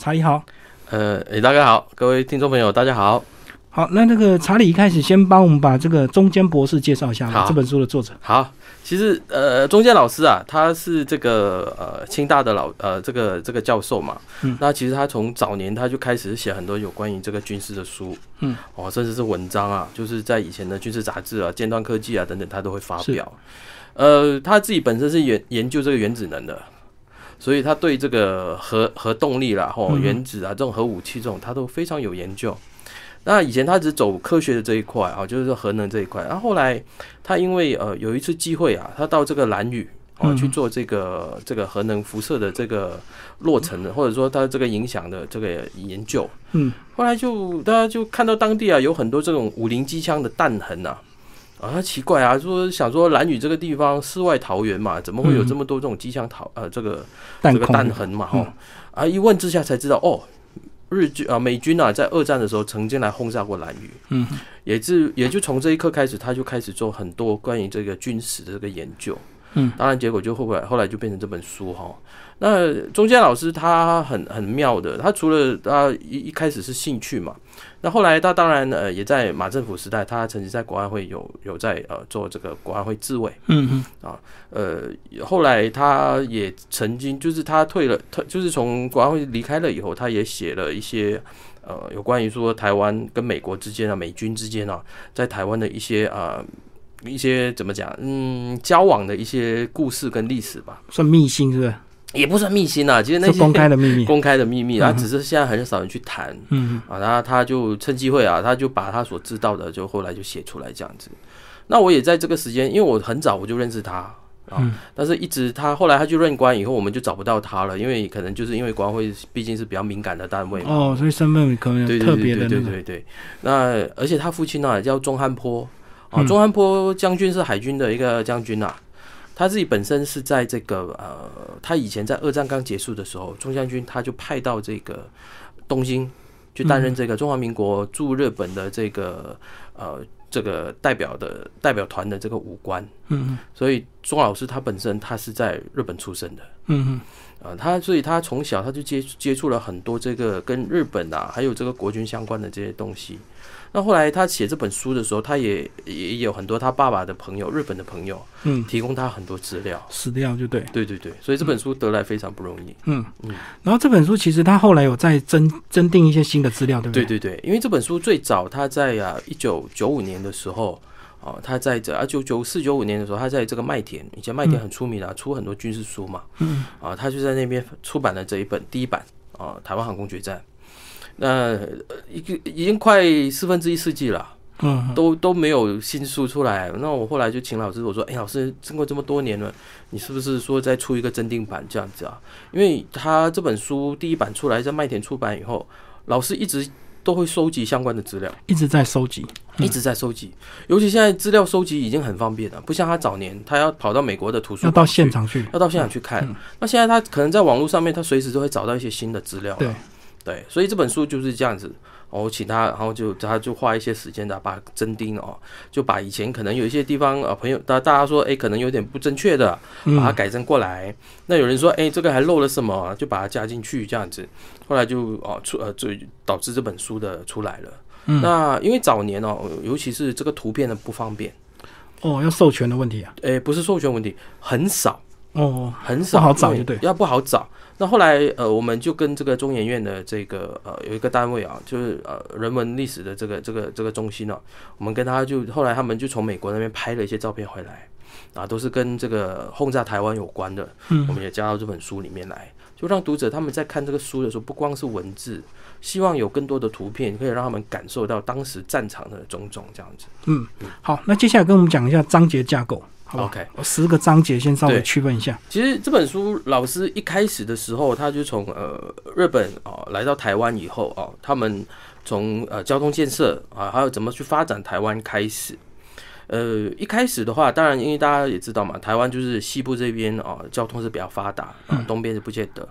查理好，呃，诶，大家好，各位听众朋友，大家好。好，那那个查理一开始先帮我们把这个中间博士介绍一下这本书的作者。好，其实呃，中间老师啊，他是这个呃清大的老呃这个这个教授嘛。嗯那其实他从早年他就开始写很多有关于这个军事的书。嗯。哦，甚至是文章啊，就是在以前的军事杂志啊、尖端科技啊等等，他都会发表。呃，他自己本身是研研究这个原子能的。所以他对这个核核动力啦、吼嗯原子啊这种核武器这种，他都非常有研究。那以前他只走科学的这一块啊，就是说核能这一块。然后后来他因为呃有一次机会啊，他到这个蓝屿哦嗯去做这个这个核能辐射的这个落成的，或者说它这个影响的这个研究。嗯，后来就大家就看到当地啊有很多这种五零机枪的弹痕呐、啊，奇怪啊，说想说蓝屿这个地方世外桃源嘛，怎么会有这么多这种机枪桃呃这个这个弹痕嘛，哦、啊，一问之下才知道，哦，日军啊，美军啊，在二战的时候曾经来轰炸过蓝屿，嗯，也是也就从这一刻开始，他就开始做很多关于这个军史的这个研究，嗯，当然结果就后来后来就变成这本书哈。那中间老师他很很妙的，他除了他一一开始是兴趣嘛，那后来他当然呃也在马政府时代，他曾经在国安会有有在呃做这个国安会自卫，嗯嗯啊呃，后来他也曾经，就是他退了，退就是从国安会离开了以后，他也写了一些呃有关于说台湾跟美国之间啊，美军之间啊，在台湾的一些啊、一些怎么讲，嗯，交往的一些故事跟历史吧，算秘辛是不是？也不算秘辛啊，其实那些是公开的秘密。公开的秘密啊，嗯只是现在很少人去谈嗯啊，然后他就趁机会啊，他就把他所知道的，就后来就写出来这样子。那我也在这个时间，因为我很早我就认识他啊，嗯但是一直他后来他去任官以后，我们就找不到他了，因为可能就是因为国安会毕竟是比较敏感的单位嘛。哦，所以身份可能对对有特别对对的。对对对。那而且他父亲呢叫钟汉坡啊，嗯钟汉坡将军是海军的一个将军啊。他自己本身是在这个呃，他以前在二战刚结束的时候，钟将军他就派到这个东京去担任这个中华民国驻日本的这个呃这个代表的代表团的这个武官。嗯所以钟老师他本身他是在日本出生的。嗯嗯啊，他所以他从小他就接接触了很多这个跟日本啊，还有这个国军相关的这些东西。那后来他写这本书的时候，他也也有很多他爸爸的朋友，日本的朋友嗯，提供他很多资料。死掉就对。对对对，所以这本书得来非常不容易。嗯嗯然后这本书其实他后来有再增增订一些新的资料，对不对？对对对，因为这本书最早他在啊一九九五年的时候。哦，他在这啊九九四九五年的时候，他在这个麦田，以前麦田很出名啊，出很多军事书嘛。嗯啊，他就在那边出版了这一本第一版啊，《台湾航空决战》。那呃一个已经快四分之一世纪了，嗯嗯都都没有新书出来。那我后来就请老师我说：“哎，老师，经过这么多年了，你是不是说再出一个增订版这样子啊？”因为他这本书第一版出来在麦田出版以后，老师一直都会收集相关的资料。一直在收集。一直在收集，尤其现在资料收集已经很方便了，不像他早年他要跑到美国的图书要到现场去。要到现场去看。嗯那现在他可能在网络上面，他随时都会找到一些新的资料。对对，所以这本书就是这样子。哦我请他，然后就他就花一些时间的把它增订哦，就把以前可能有一些地方呃朋友大大家说哎可能有点不正确的，把它嗯改正过来。那有人说哎这个还漏了什么，就把它加进去这样子。后来就哦出呃就导致这本书的出来了。嗯那因为早年哦，尤其是这个图片的不方便，哦，要授权的问题啊。诶，不是授权问题，很少。哦，很少，不好找要不好找。那后来呃，我们就跟这个中研院的这个呃有一个单位啊，就是呃人文历史的这个这个这个中心呢、我们跟他就后来他们就从美国那边拍了一些照片回来，啊，都是跟这个轰炸台湾有关的，嗯我们也加到这本书里面来，就让读者他们在看这个书的时候，不光是文字，希望有更多的图片，可以让他们感受到当时战场的种种这样子。嗯，好，那接下来跟我们讲一下章节架构，好吧 OK 十个章节先稍微对区分一下。其实这本书老师一开始的时候，他就从呃日本哦来到台湾以后哦，他们从呃交通建设啊，还有怎么去发展台湾开始。呃，一开始的话，当然因为大家也知道嘛，台湾就是西部这边啊、交通是比较发达啊，东边是不见得。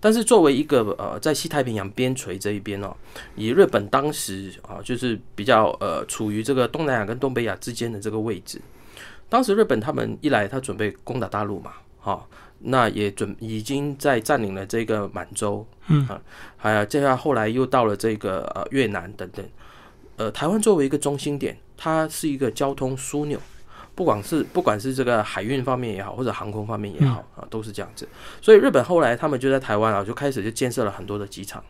但是作为一个呃在西太平洋边陲这一边哦，以日本当时啊就是比较呃处于这个东南亚跟东北亚之间的这个位置。当时日本他们一来，他准备攻打大陆嘛，哈、那也准已经在占领了这个满洲，嗯啊，还有接下来后来又到了这个呃越南等等，呃，台湾作为一个中心点，它是一个交通枢纽。不管是不管是这个海运方面也好，或者航空方面也好啊，都是这样子。所以日本后来他们就在台湾啊，就开始就建设了很多的机场。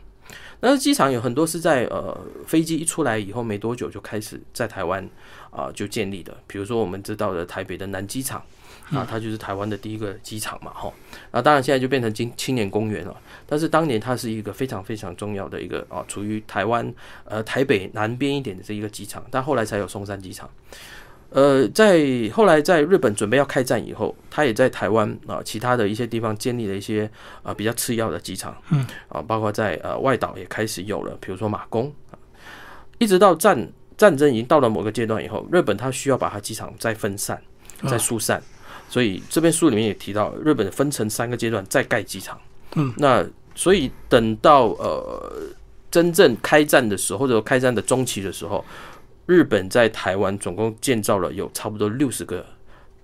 但是机场有很多是在呃飞机一出来以后没多久就开始在台湾啊就建立的。比如说我们知道的台北的南机场啊，它就是台湾的第一个机场嘛，哈。那当然现在就变成青青年公园了。但是当年它是一个非常非常重要的一个啊，处于台湾呃台北南边一点的这一个机场，但后来才有松山机场。呃，在后来在日本准备要开战以后，他也在台湾啊其他的一些地方建立了一些啊比较次要的机场，嗯，啊，包括在呃外岛也开始有了，比如说马公啊，一直到战战争已经到了某个阶段以后，日本它需要把它机场再分散、再疏散，所以这边书里面也提到，日本分成三个阶段再盖机场，嗯，那所以等到呃真正开战的时候，或者开战的中期的时候。日本在台湾总共建造了有差不多六十个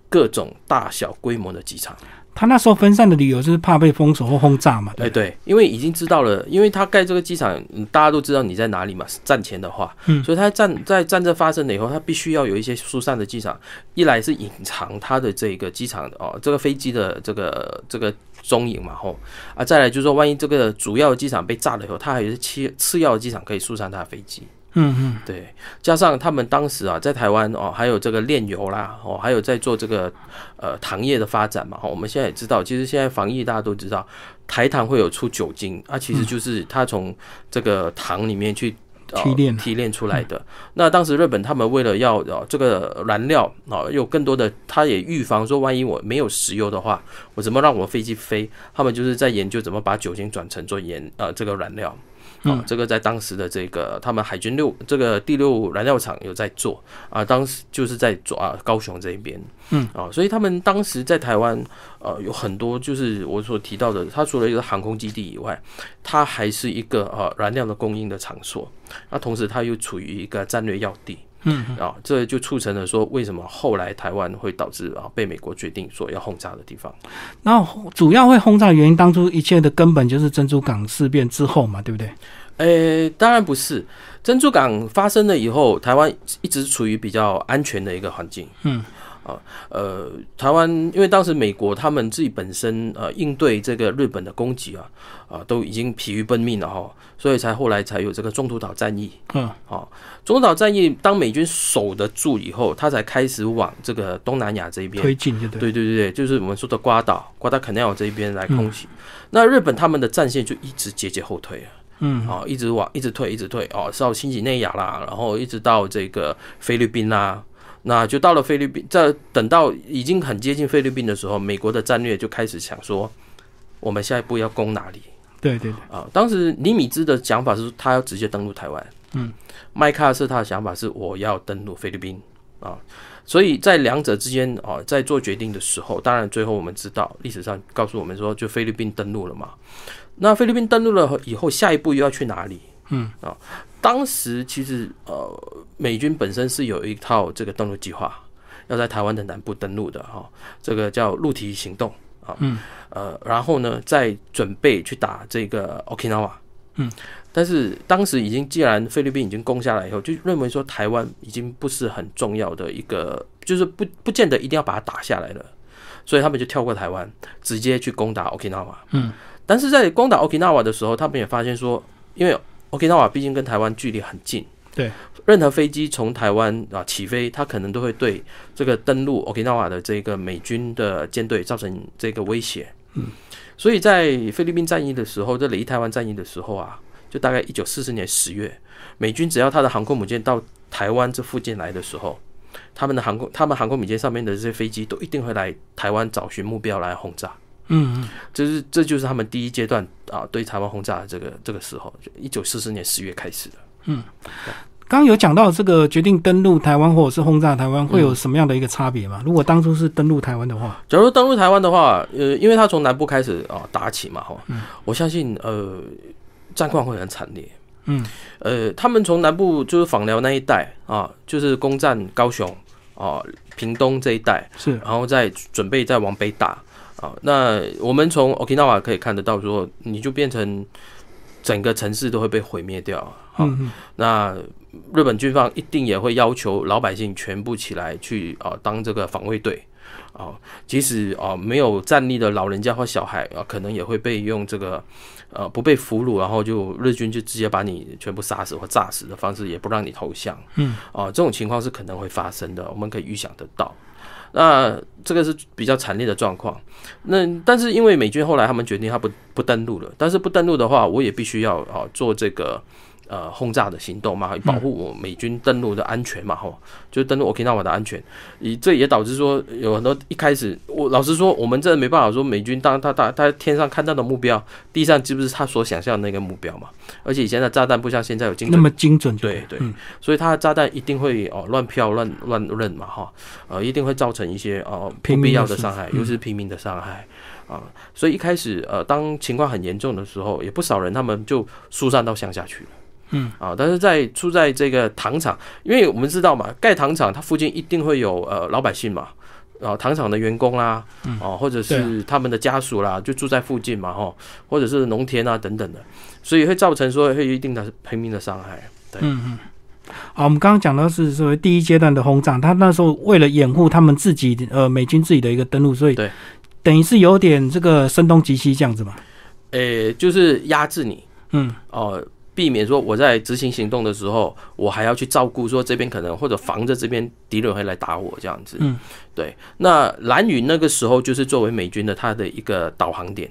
各种大小规模的机场。他那时候分散的理由就是怕被封锁或轰炸嘛？对，对，因为已经知道了，因为他盖这个机场，大家都知道你在哪里嘛。战前的话，嗯，所以他战在战争发生了以后，他必须要有一些疏散的机场，一来是隐藏他的这个机场哦，这个飞机的这个这个踪影嘛，吼啊，再来就是说，万一这个主要的机场被炸了以后，他还有次次要的机场可以疏散他的飞机。嗯嗯，对，加上他们当时啊，在台湾哦，还有这个炼油啦，哦，还有在做这个呃糖业的发展嘛。我们现在也知道，其实现在防疫大家都知道，台糖会有出酒精，啊，其实就是它从这个糖里面去提炼提炼出来的。那当时日本他们为了要呃这个燃料啊，有更多的，他也预防说，万一我没有石油的话，我怎么让我飞机飞？他们就是在研究怎么把酒精转成做盐呃这个燃料。啊，这个在当时的这个他们海军六这个第六燃料厂有在做啊，当时就是在做啊高雄这一边，嗯。啊，所以他们当时在台湾呃有很多就是我所提到的，它除了一个航空基地以外，它还是一个呃燃料的供应的场所，那同时它又处于一个战略要地。嗯啊，这就促成了说，为什么后来台湾会导致啊被美国决定说要轰炸的地方。然后主要会轰炸原因，当初一切的根本就是珍珠港事变之后嘛，对不对？诶，当然不是。珍珠港发生了以后，台湾一直处于比较安全的一个环境。嗯，啊，呃，台湾因为当时美国他们自己本身呃应对这个日本的攻击啊，啊都已经疲于奔命了哈，所以才后来才有这个中途岛战役。嗯，好，中途岛战役当美军守得住以后，他才开始往这个东南亚这一边推进，对对对对对，就是我们说的瓜岛、瓜达肯尼亚这一边来空袭。那日本他们的战线就一直节节后退啊。嗯，哦，一直往一直退，一直退哦，到新几内亚啦，然后一直到这个菲律宾啦，那就到了菲律宾。在等到已经很接近菲律宾的时候，美国的战略就开始想说，我们下一步要攻哪里？对对对，啊，当时尼米兹的想法是他要直接登陆台湾，嗯，麦克阿瑟他的想法是我要登陆菲律宾啊，所以在两者之间啊，在做决定的时候，当然最后我们知道历史上告诉我们说，就菲律宾登陆了嘛。那菲律宾登陆了以后，下一步又要去哪里？嗯啊，当时其实呃，美军本身是有一套这个登陆计划，要在台湾的南部登陆的哈，这个叫陆提行动啊，嗯。呃，然后呢，再准备去打这个 Okinawa，嗯，但是当时已经既然菲律宾已经攻下来以后，就认为说台湾已经不是很重要的一个，就是不不见得一定要把它打下来了，所以他们就跳过台湾，直接去攻打 Okinawa，嗯。但是在攻打 Okinawa 的时候，他们也发现说，因为 Okinawa 毕竟跟台湾距离很近，对，任何飞机从台湾啊起飞，它可能都会对这个登陆 Okinawa 的这个美军的舰队造成这个威胁。嗯，所以在菲律宾战役的时候，这雷台湾战役的时候啊，就大概一九四四年十月，美军只要他的航空母舰到台湾这附近来的时候，他们的航空他们航空母舰上面的这些飞机都一定会来台湾找寻目标来轰炸。嗯，这是这就是他们第一阶段啊对台湾轰炸的这个这个时候，就一九四四年十月开始的。嗯，刚刚有讲到这个决定登陆台湾或者是轰炸台湾会有什么样的一个差别吗？如果当初是登陆台湾的话，假如登陆台湾的话，呃，因为他从南部开始啊打起嘛，哈，我相信呃战况会很惨烈。嗯，呃，他们从南部就是访寮那一带啊，就是攻占高雄啊、屏东这一带，是，然后再准备再往北打。啊，那我们从 Okinawa 可以看得到，说你就变成整个城市都会被毁灭掉。好嗯，那日本军方一定也会要求老百姓全部起来去啊当这个防卫队啊，即使啊没有战力的老人家或小孩啊，可能也会被用这个呃不被俘虏，然后就日军就直接把你全部杀死或炸死的方式，也不让你投降。嗯，啊，这种情况是可能会发生的，我们可以预想得到。那这个是比较惨烈的状况。那但是因为美军后来他们决定他不不登陆了，但是不登陆的话，我也必须要啊做这个。呃，轰炸的行动嘛，保护我美军登陆的安全嘛，吼，就登陆 Okinawa 的安全。以这也导致说，有很多一开始，我老实说，我们这没办法说，美军当他他他天上看到的目标，地上是不是他所想象的那个目标嘛？而且以前的炸弹不像现在有精那么精准，对对，所以他的炸弹一定会哦乱飘乱乱扔嘛，哈，呃，一定会造成一些哦不必要的伤害，尤其是平民的伤害啊。所以一开始呃，当情况很严重的时候，也不少人他们就疏散到乡下去了。嗯啊，但是在出在这个糖厂，因为我们知道嘛，盖糖厂它附近一定会有呃老百姓嘛，啊糖厂的员工啦，哦或者是他们的家属啦，就住在附近嘛，哈，或者是农田啊等等的，所以会造成说会一定的平民的伤害。对，嗯嗯。好，我们刚刚讲到是所谓第一阶段的轰炸，他那时候为了掩护他们自己呃美军自己的一个登陆，所以对，等于是有点这个声东击西这样子嘛。诶，就是压制你，嗯哦。避免说我在执行行动的时候，我还要去照顾说这边可能或者防着这边敌人会来打我这样子。嗯，对。那蓝屿那个时候就是作为美军的它的一个导航点，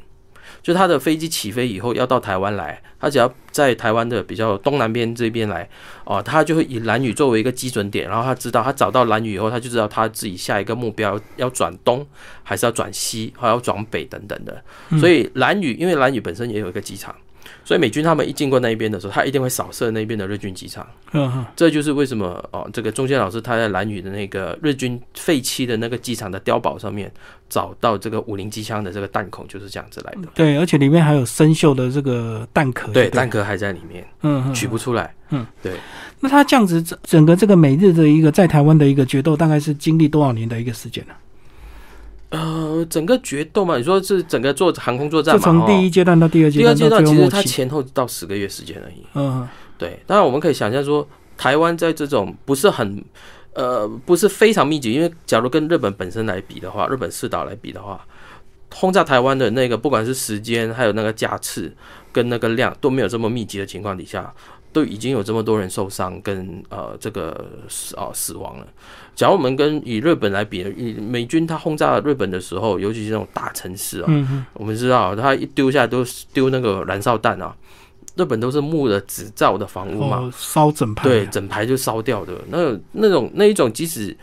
就它的飞机起飞以后要到台湾来，它只要在台湾的比较东南边这边来，哦，他就会以蓝屿作为一个基准点，然后他知道他找到蓝屿以后，他就知道他自己下一个目标要转东还是要转西，还要转北等等的。所以蓝屿因为蓝屿本身也有一个机场。所以美军他们一经过那一边的时候，他一定会扫射那边的日军机场。嗯，这就是为什么哦，这个中间老师他在蓝屿的那个日军废弃的那个机场的碉堡上面找到这个五零机枪的这个弹孔，就是这样子来的。对，而且里面还有生锈的这个弹壳。对，弹壳还在里面。嗯，取不出来。嗯，对。那他这样子整个这个美日的一个在台湾的一个决斗，大概是经历多少年的一个时间呢？呃，整个决斗嘛，你说是整个做航空作战嘛？从第一阶段到第二阶段，第二阶段其实它前后到十个月时间而已。嗯，对。当然我们可以想象说，台湾在这种不是很呃不是非常密集，因为假如跟日本本身来比的话，日本四岛来比的话，轰炸台湾的那个不管是时间还有那个架次跟那个量都没有这么密集的情况底下。都已经有这么多人受伤跟呃这个死啊死亡了。假如我们跟以日本来比，以美军他轰炸日本的时候，尤其是那种大城市啊，我们知道他一丢下都丢那个燃烧弹啊。日本都是木的纸造的房屋嘛，烧整排，对，整排就烧掉的。那那种那一种，即使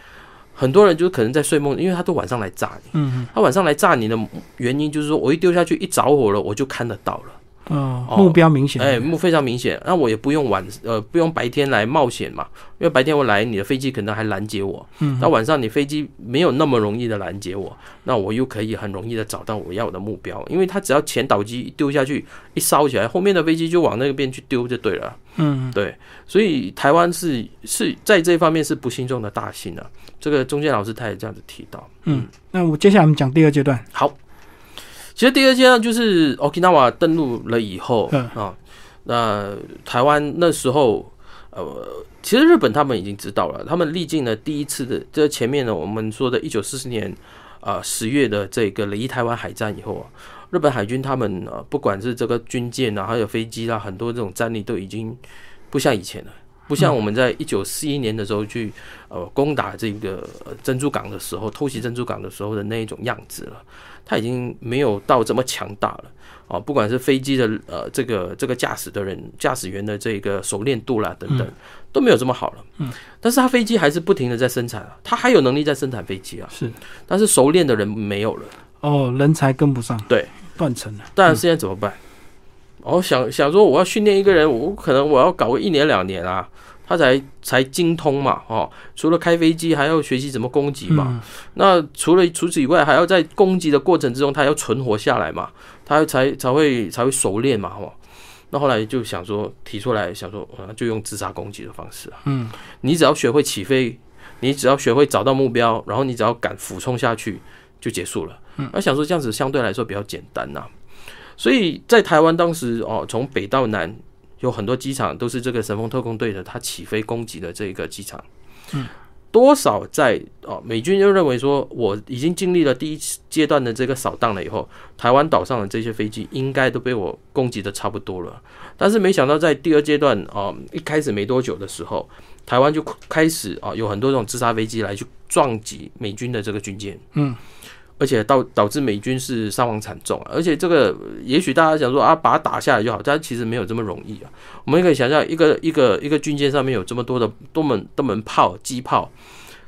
很多人就可能在睡梦，因为他都晚上来炸你，嗯，他晚上来炸你的原因就是说我一丢下去一着火了，我就看得到了。哦，目标明显，哎，目非常明显，那我也不用晚，呃，不用白天来冒险嘛，因为白天我来，你的飞机可能还拦截我，嗯，那晚上你飞机没有那么容易的拦截我，那我又可以很容易的找到我要的目标，因为他只要前导机一丢下去，一烧起来，后面的飞机就往那边去丢就对了，嗯，对，所以台湾是是在这方面是不幸中的大幸啊，这个中间老师他也这样子提到，嗯，那我接下来我们讲第二阶段，好。其实第二阶段就是 Okinawa 登陆了以后啊，那台湾那时候呃，其实日本他们已经知道了，他们历尽了第一次的这前面呢，我们说的一九四四年啊十月的这个雷台湾海战以后啊，日本海军他们啊，不管是这个军舰啊，还有飞机啊，很多这种战力都已经不像以前了，不像我们在一九四一年的时候去呃攻打这个珍珠港的时候，偷袭珍珠港的时候的那一种样子了。他已经没有到这么强大了啊！不管是飞机的呃这个这个驾驶的人驾驶员的这个熟练度啦等等，都没有这么好了。嗯，但是他飞机还是不停的在生产啊，他还有能力在生产飞机啊。是，但是熟练的人没有了。哦，人才跟不上。对，断层了。但现在怎么办？我想想说，我要训练一个人，我可能我要搞个一年两年啊。他才才精通嘛，哦，除了开飞机，还要学习怎么攻击嘛。那除了除此以外，还要在攻击的过程之中，他要存活下来嘛，他才才会才会熟练嘛，哦。那后来就想说，提出来想说，就用自杀攻击的方式啊。嗯，你只要学会起飞，你只要学会找到目标，然后你只要敢俯冲下去，就结束了。嗯，而想说这样子相对来说比较简单呐。所以在台湾当时哦，从北到南有很多机场都是这个神风特工队的，它起飞攻击的这个机场。嗯。多少在哦，美军就认为说，我已经经历了第一阶段的这个扫荡了以后，台湾岛上的这些飞机应该都被我攻击的差不多了。但是没想到在第二阶段哦，一开始没多久的时候，台湾就开始啊，有很多这种自杀飞机来去撞击美军的这个军舰。嗯。而且导导致美军是伤亡惨重，而且这个也许大家想说啊，把它打下来就好，但其实没有这么容易啊。我们可以想象，一个一个一个军舰上面有这么多的多门多门炮、机炮，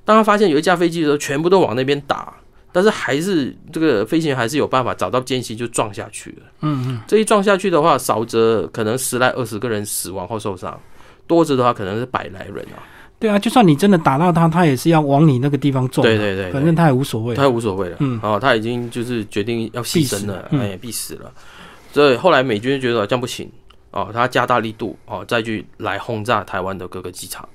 当他发现有一架飞机的时候，全部都往那边打，但是还是这个飞行员还是有办法找到间隙就撞下去了。嗯嗯，这一撞下去的话，少则可能十来二十个人死亡或受伤，多则的话可能是百来人啊。对啊，就算你真的打到他，他也是要往你那个地方撞。对对对，反正他也无所谓，他也无所谓了。嗯，哦，他已经就是决定要牺牲了，哎，必死了。所以后来美军就觉得这样不行，哦，他加大力度，哦，再去来轰炸台湾的各个机场。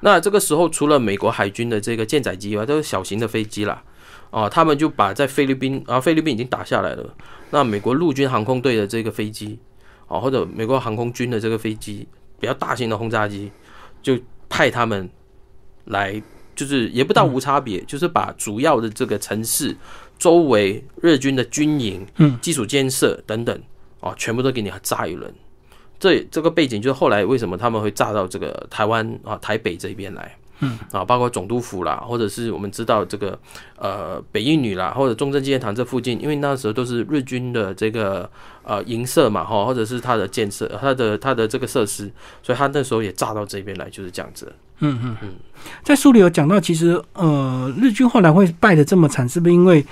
那这个时候，除了美国海军的这个舰载机以外，都是小型的飞机啦。哦，他们就把在菲律宾，啊，菲律宾已经打下来了。那美国陆军航空队的这个飞机，哦，或者美国航空军的这个飞机，比较大型的轰炸机，就。派他们来，就是也不到无差别，就是把主要的这个城市周围日军的军营、嗯，基础建设等等，啊，全部都给你炸一轮。这这个背景就是后来为什么他们会炸到这个台湾啊台北这边来。嗯啊，包括总督府啦，或者是我们知道这个呃北印女啦，或者中正纪念堂这附近，因为那时候都是日军的这个呃营舍嘛，哈，或者是它的建设，它的它的这个设施，所以他那时候也炸到这边来，就是这样子。嗯嗯嗯，在书里有讲到，其实呃日军后来会败的这么惨，是不是因为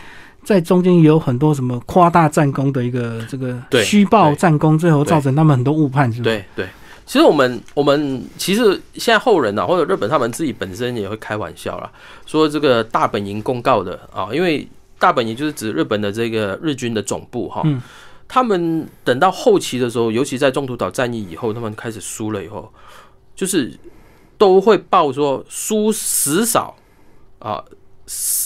在中间也有很多什么夸大战功的一个这个虚报战功，最后造成他们很多误判，是不是？对对。其实我们我们其实现在后人呐，或者日本他们自己本身也会开玩笑啦，说这个大本营公告的啊，因为大本营就是指日本的这个日军的总部哈，他们等到后期的时候，尤其在中途岛战役以后，他们开始输了以后，就是都会报说输死少啊。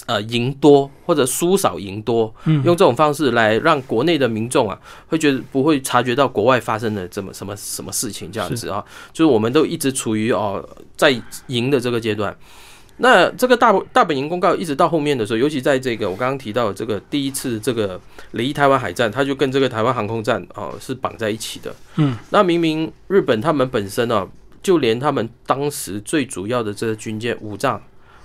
呃，赢多或者输少赢多，用这种方式来让国内的民众啊，会觉得不会察觉到国外发生的怎么什么什么事情这样子啊，就是我们都一直处于哦在赢的这个阶段。那这个大大本营公告一直到后面的时候，尤其在这个我刚刚提到这个第一次这个离台湾海战，它就跟这个台湾航空战啊是绑在一起的。嗯，那明明日本他们本身啊，就连他们当时最主要的这个军舰武藏。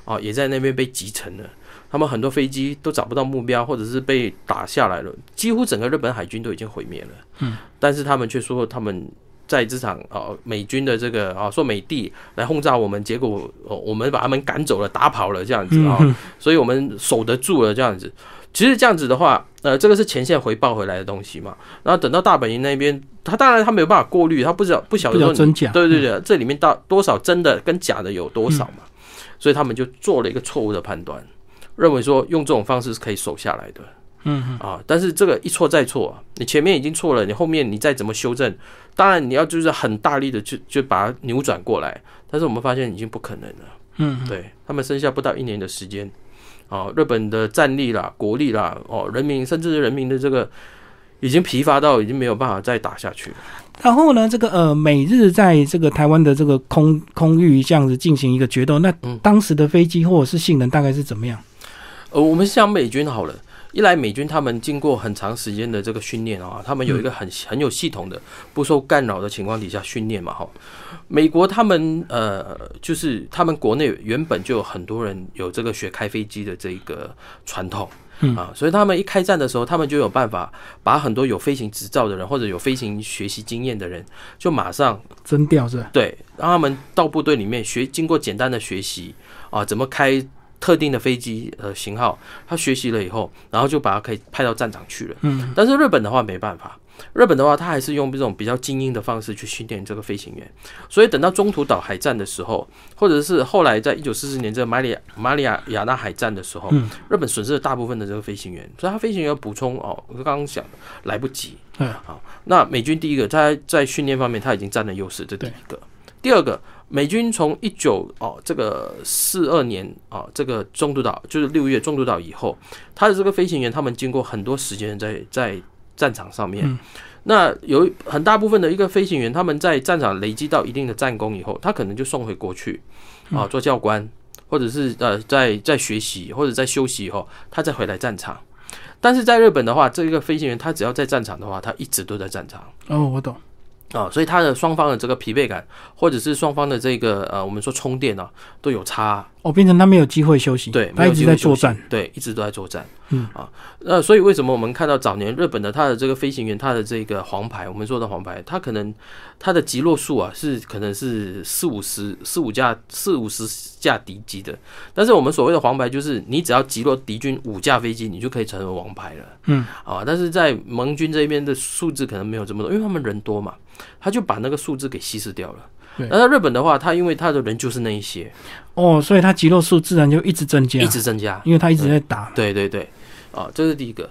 啊，也在那边被击沉了。他们很多飞机都找不到目标，或者是被打下来了。几乎整个日本海军都已经毁灭了。嗯，但是他们却说他们在这场啊美军的这个啊说美帝来轰炸我们，结果我们把他们赶走了，打跑了这样子啊，所以我们守得住了这样子。其实这样子的话，呃，这个是前线回报回来的东西嘛。然后等到大本营那边，他当然他没有办法过滤，他不知道不晓得真假。对对对，这里面到多少真的跟假的有多少嘛？所以他们就做了一个错误的判断，认为说用这种方式是可以守下来的。嗯啊，但是这个一错再错，你前面已经错了，你后面你再怎么修正，当然你要就是很大力的就就把它扭转过来，但是我们发现已经不可能了。嗯，对他们剩下不到一年的时间，啊，日本的战力啦、国力啦、哦，人民甚至是人民的这个。已经疲乏到已经没有办法再打下去了。然后呢，这个呃，美日在这个台湾的这个空空域这样子进行一个决斗，那当时的飞机或者是性能大概是怎么样？呃，我们想美军好了，一来美军他们经过很长时间的这个训练啊，他们有一个很很有系统的不受干扰的情况底下训练嘛，哈。美国他们呃，就是他们国内原本就有很多人有这个学开飞机的这个传统。啊，所以他们一开战的时候，他们就有办法把很多有飞行执照的人或者有飞行学习经验的人，就马上征调是吧？对，让他们到部队里面学，经过简单的学习啊，怎么开特定的飞机呃型号，他学习了以后，然后就把他可以派到战场去了。嗯，但是日本的话没办法。日本的话，他还是用这种比较精英的方式去训练这个飞行员，所以等到中途岛海战的时候，或者是后来在一九四四年这个马里马里亚亚纳海战的时候，日本损失了大部分的这个飞行员，所以他飞行员补充哦，我刚刚讲来不及。嗯，好，那美军第一个他在训练方面他已经占了优势，这第一个。第二个，美军从一九哦这个四二年啊这个中途岛就是六月中途岛以后，他的这个飞行员他们经过很多时间在在战场上面，那有很大部分的一个飞行员他们在战场累积到一定的战功以后，他可能就送回国去啊做教官，或者是呃在在学习或者在休息以后，他再回来战场。但是在日本的话，这个飞行员他只要在战场的话，他一直都在战场。哦，我懂。啊，所以他的双方的这个疲惫感，或者是双方的这个呃，我们说充电啊，都有差。哦，变成他没有机会休息。对，他一直在作战。对，一直都在作战。嗯啊，那所以为什么我们看到早年日本的他的这个飞行员，他的这个黄牌，我们说的黄牌，他可能他的击落数啊是可能是四五十、四五架、四五十架敌机的。但是我们所谓的黄牌，就是你只要击落敌军五架飞机，你就可以成为王牌了。嗯啊，但是在盟军这边的数字可能没有这么多，因为他们人多嘛。他就把那个数字给稀释掉了。那在日本的话，他因为他的人就是那一些哦，所以他肌肉数自然就一直增加，一直增加，因为他一直在打。对对对，啊，这是第一个。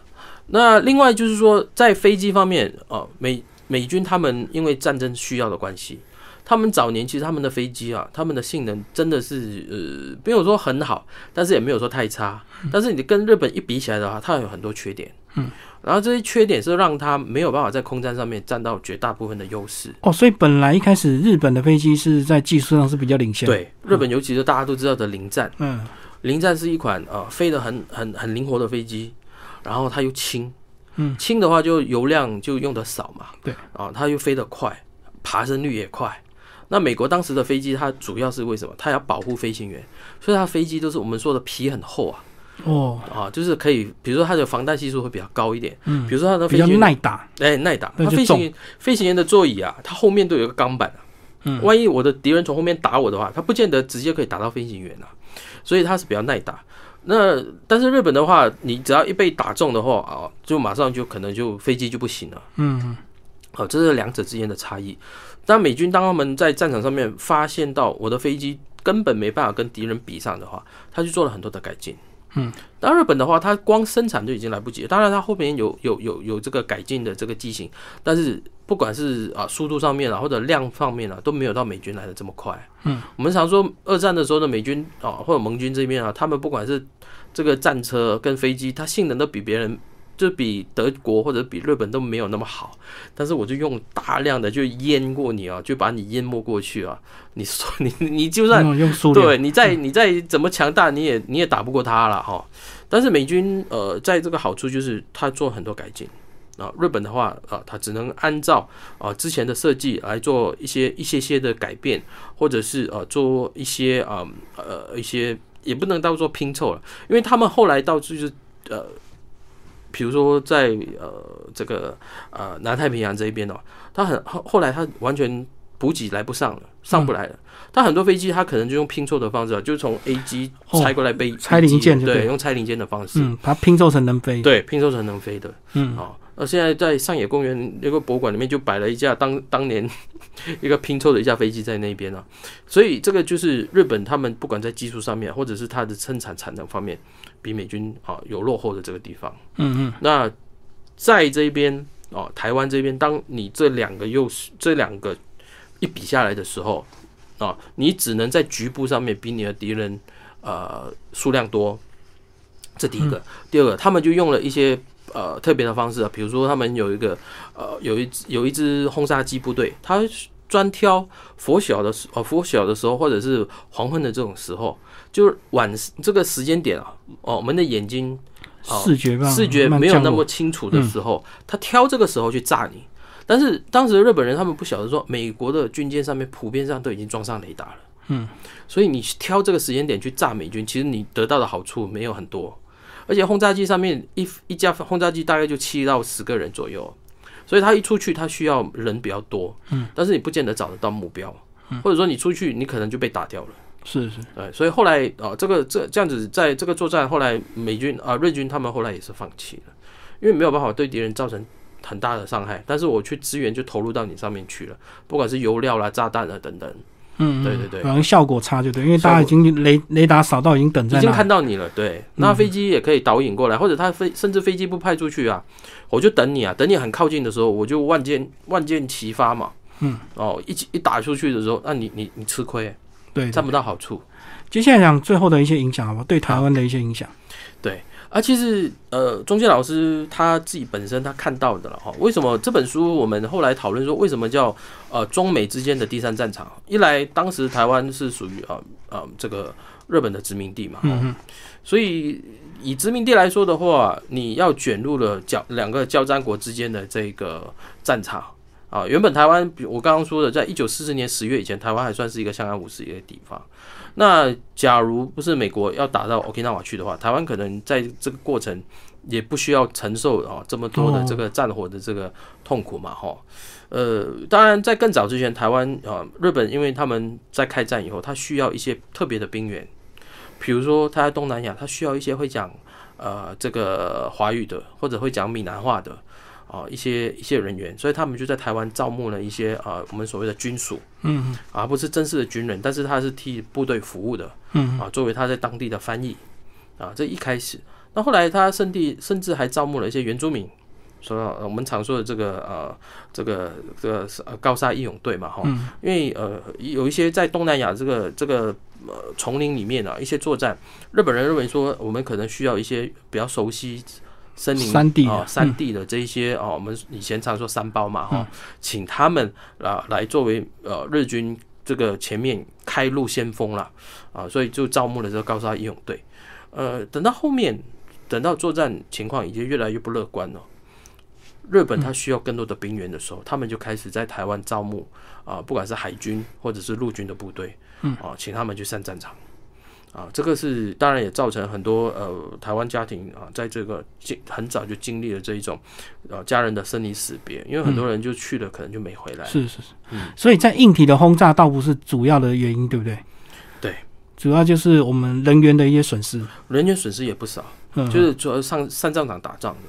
那另外就是说，在飞机方面，啊，美美军他们因为战争需要的关系，他们早年其实他们的飞机啊，他们的性能真的是呃没有说很好，但是也没有说太差。但是你跟日本一比起来的话，它有很多缺点。嗯。然后这些缺点是让他没有办法在空战上面占到绝大部分的优势哦，所以本来一开始日本的飞机是在技术上是比较领先。对，日本尤其是大家都知道的零战，嗯，零战是一款呃飞得很很很灵活的飞机，然后它又轻，嗯，轻的话就油量就用的少嘛，对，啊，它又飞得快，爬升率也快。那美国当时的飞机它主要是为什么？它要保护飞行员，所以它飞机都是我们说的皮很厚啊。哦。啊，就是可以，比如说它的防弹系数会比较高一点，嗯，比如说它的比较耐打，哎，耐打。它飞行飞行员的座椅啊，它后面都有一个钢板啊，嗯，万一我的敌人从后面打我的话，它不见得直接可以打到飞行员啊，所以它是比较耐打。那但是日本的话，你只要一被打中的话啊，就马上就可能就飞机就不行了，嗯，好，这是两者之间的差异。当美军当他们在战场上面发现到我的飞机根本没办法跟敌人比上的话，他就做了很多的改进。嗯，当日本的话，它光生产就已经来不及。当然，它后面有有有有这个改进的这个机型，但是不管是啊速度上面啊或者量方面啊，都没有到美军来的这么快。嗯，我们常说二战的时候的美军啊或者盟军这边啊，他们不管是这个战车跟飞机，它性能都比别人。就比德国或者比日本都没有那么好，但是我就用大量的就淹过你啊，就把你淹没过去啊！你说 你你就算对你再你再怎么强大，你也你也打不过他了哈。但是美军呃，在这个好处就是他做很多改进啊。日本的话啊，他只能按照啊之前的设计来做一些一些些的改变，或者是呃做一些啊呃一些也不能当做拼凑了，因为他们后来到就是呃。比如说，在呃这个呃南太平洋这一边哦，他很后后来他完全补给来不上了，上不来了。他很多飞机他可能就用拼凑的方式，就从 A 机拆过来被拆零件，对，用拆零件的方式，嗯，它拼凑成能飞，对，拼凑成能飞的，嗯啊。那现在在上野公园那个博物馆里面就摆了一架当当年 一个拼凑的一架飞机在那边啊，所以这个就是日本他们不管在技术上面，或者是它的生产产能方面。比美军啊有落后的这个地方，嗯嗯，那在这边哦，台湾这边，当你这两个又是这两个一比下来的时候啊，你只能在局部上面比你的敌人呃数量多，这第一个，第二个，他们就用了一些呃特别的方式啊，比如说他们有一个呃有一有一支轰炸机部队，他专挑拂晓的时呃拂晓的时候或者是黄昏的这种时候。就是晚这个时间点啊，哦，我们的眼睛视觉视觉没有那么清楚的时候，他挑这个时候去炸你。但是当时日本人他们不晓得说，美国的军舰上面普遍上都已经装上雷达了。嗯，所以你挑这个时间点去炸美军，其实你得到的好处没有很多。而且轰炸机上面一一架轰炸机大概就七到十个人左右，所以他一出去他需要人比较多。嗯，但是你不见得找得到目标，或者说你出去你可能就被打掉了。是是，对，所以后来啊，这个这这样子，在这个作战后来，美军啊，瑞军他们后来也是放弃了，因为没有办法对敌人造成很大的伤害。但是我去支援就投入到你上面去了，不管是油料啦、炸弹啊等等。嗯，对对对，反正效果差就对，因为大家已经雷雷达扫到，已经等在，已经看到你了。对，那飞机也可以导引过来，或者他飞，甚至飞机不派出去啊，我就等你啊，等你很靠近的时候，我就万箭万箭齐发嘛。嗯，哦，一一打出去的时候，那你你你吃亏，对，占不到好处。接下来讲最后的一些影响，好不好？对台湾的一些影响。对，啊，其实呃，中介老师他自己本身他看到的了哈。为什么这本书我们后来讨论说，为什么叫呃中美之间的第三战场？一来当时台湾是属于啊啊这个日本的殖民地嘛，嗯所以以殖民地来说的话，你要卷入了交两个交战国之间的这个战场啊。原本台湾，我刚刚说的，在一九四四年十月以前，台湾还算是一个相安无事的一个地方。那假如不是美国要打到 Okinawa 去的话，台湾可能在这个过程也不需要承受啊这么多的这个战火的这个痛苦嘛，哈。呃，当然在更早之前，台湾啊，日本因为他们在开战以后，他需要一些特别的兵员，比如说他在东南亚，他需要一些会讲呃这个华语的，或者会讲闽南话的。啊，一些一些人员，所以他们就在台湾招募了一些啊，我们所谓的军属，嗯，而不是正式的军人，但是他是替部队服务的，嗯，啊，作为他在当地的翻译，啊，这一开始，那后来他甚至甚至还招募了一些原住民，说我们常说的这个呃，这个这个呃高沙义勇队嘛，哈，因为呃有一些在东南亚这个这个呃丛林里面啊，一些作战，日本人认为说我们可能需要一些比较熟悉。森林山地啊，山地的这一些哦，我们以前常说山包嘛哈，请他们啊来作为呃日军这个前面开路先锋了啊，所以就招募了这个高沙义勇队。呃，等到后面，等到作战情况已经越来越不乐观了，日本他需要更多的兵员的时候，他们就开始在台湾招募啊，不管是海军或者是陆军的部队，啊，请他们去上战场。啊，这个是当然也造成很多呃台湾家庭啊，在这个经很早就经历了这一种呃家人的生离死别，因为很多人就去了，可能就没回来。是是是，嗯，所以在硬体的轰炸倒不是主要的原因，对不对？对，主要就是我们人员的一些损失，人员损失也不少，就是主要上上战场打仗的。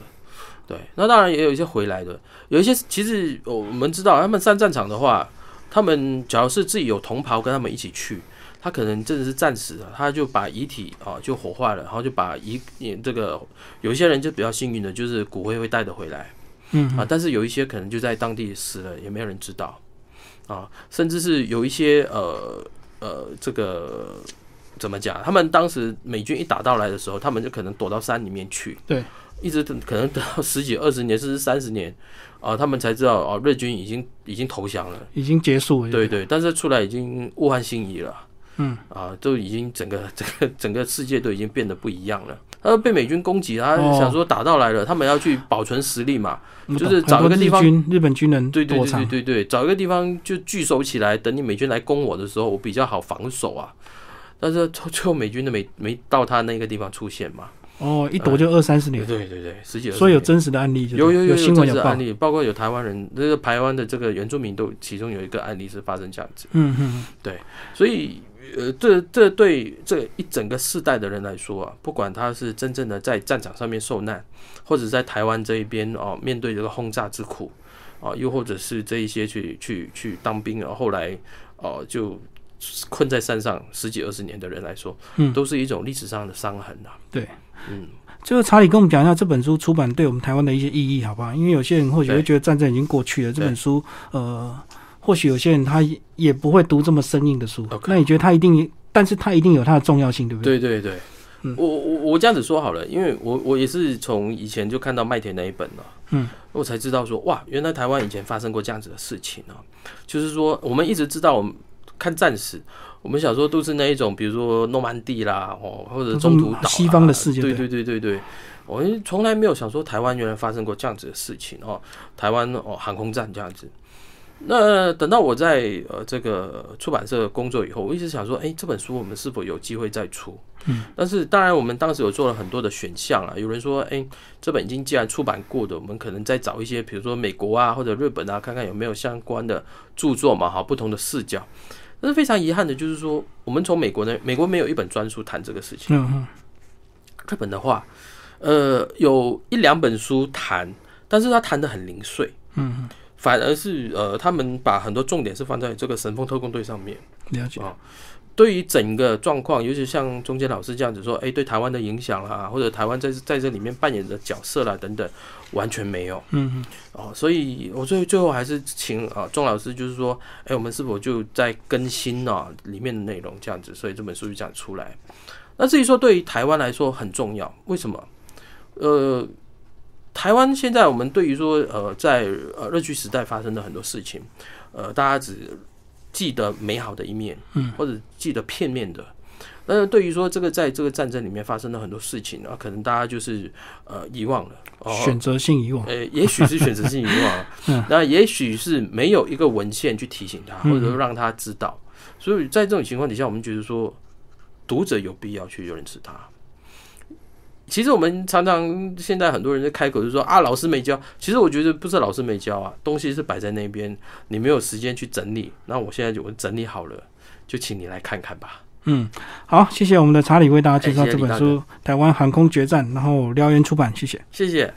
对，那当然也有一些回来的，有一些其实我们知道，他们上战场的话，他们假如是自己有同袍跟他们一起去。他可能真的是战死了，他就把遗体啊就火化了，然后就把遗这个有一些人就比较幸运的，就是骨灰会带得回来，嗯啊，但是有一些可能就在当地死了，也没有人知道啊，甚至是有一些呃呃这个怎么讲？他们当时美军一打到来的时候，他们就可能躲到山里面去，对，一直等可能等到十几二十年甚至三十年啊，他们才知道哦，日军已经已经投降了，已经结束了，对对，但是出来已经物换星移了。嗯啊，都已经整个 整个整个世界都已经变得不一样了。他被美军攻击，他想说打到来了，他们要去保存实力嘛，就是找一个地方，日本军人对对对对对，找一个地方就聚守起来，等你美军来攻我的时候，我比较好防守啊。但是最后美军都没没到他那个地方出现嘛。哦，一躲就二三十年，对对对，十几所以有真实的案例，有有有新闻有案例，包括有台湾人，那个台湾的这个原住民都其中有一个案例是发生这样子。嗯嗯，对，所以。呃，这这对这一整个世代的人来说啊，不管他是真正的在战场上面受难，或者在台湾这一边哦，面对这个轰炸之苦啊，又或者是这一些去去去当兵啊，后来哦就困在山上十几二十年的人来说，嗯，都是一种历史上的伤痕呐。对，嗯，最后查理跟我们讲一下这本书出版对我们台湾的一些意义，好不好？因为有些人或许会觉得战争已经过去了，这本书呃。或许有些人他也不会读这么生硬的书，那你觉得他一定，但是他一定有它的重要性，对不对？对对对，我我我这样子说好了，因为我我也是从以前就看到麦田那一本了，嗯，我才知道说哇，原来台湾以前发生过这样子的事情啊，就是说我们一直知道我们看战史，我们小时候都是那一种，比如说诺曼底啦，哦，或者中途岛西方的世界，对。对对对对，我们从来没有想说台湾原来发生过这样子的事情哦，台湾哦航空战这样子。那等到我在呃这个出版社工作以后，我一直想说，哎，这本书我们是否有机会再出？嗯，但是当然，我们当时有做了很多的选项啊。有人说，哎，这本已经既然出版过的，我们可能再找一些，比如说美国啊或者日本啊，看看有没有相关的著作嘛，哈，不同的视角。但是非常遗憾的就是说，我们从美国呢，美国没有一本专书谈这个事情。日本的话，呃，有一两本书谈，但是他谈的很零碎。嗯嗯。反而是呃，他们把很多重点是放在这个神风特工队上面。了解啊，对于整个状况，尤其像中间老师这样子说，哎，对台湾的影响啦，或者台湾在在这里面扮演的角色啦等等，完全没有。嗯嗯。哦，所以我最最后还是请啊钟老师，就是说，哎，我们是否就在更新呢里面的内容这样子？所以这本书就这样出来。那至于说对于台湾来说很重要，为什么？呃。台湾现在我们对于说，呃，在呃日据时代发生的很多事情，呃，大家只记得美好的一面，嗯，或者记得片面的。但是对于说这个在这个战争里面发生的很多事情啊，可能大家就是呃遗忘了，选择性遗忘，呃，也许是选择性遗忘，嗯，那也许是没有一个文献去提醒他，或者说让他知道。所以在这种情况底下，我们觉得说读者有必要去认识他。其实我们常常现在很多人在开口就说啊，老师没教。其实我觉得不是老师没教啊，东西是摆在那边，你没有时间去整理。那我现在就整理好了，就请你来看看吧。嗯，好，谢谢我们的查理为大家介绍这本书《台湾航空决战》，然后燎原出版，谢谢，谢谢。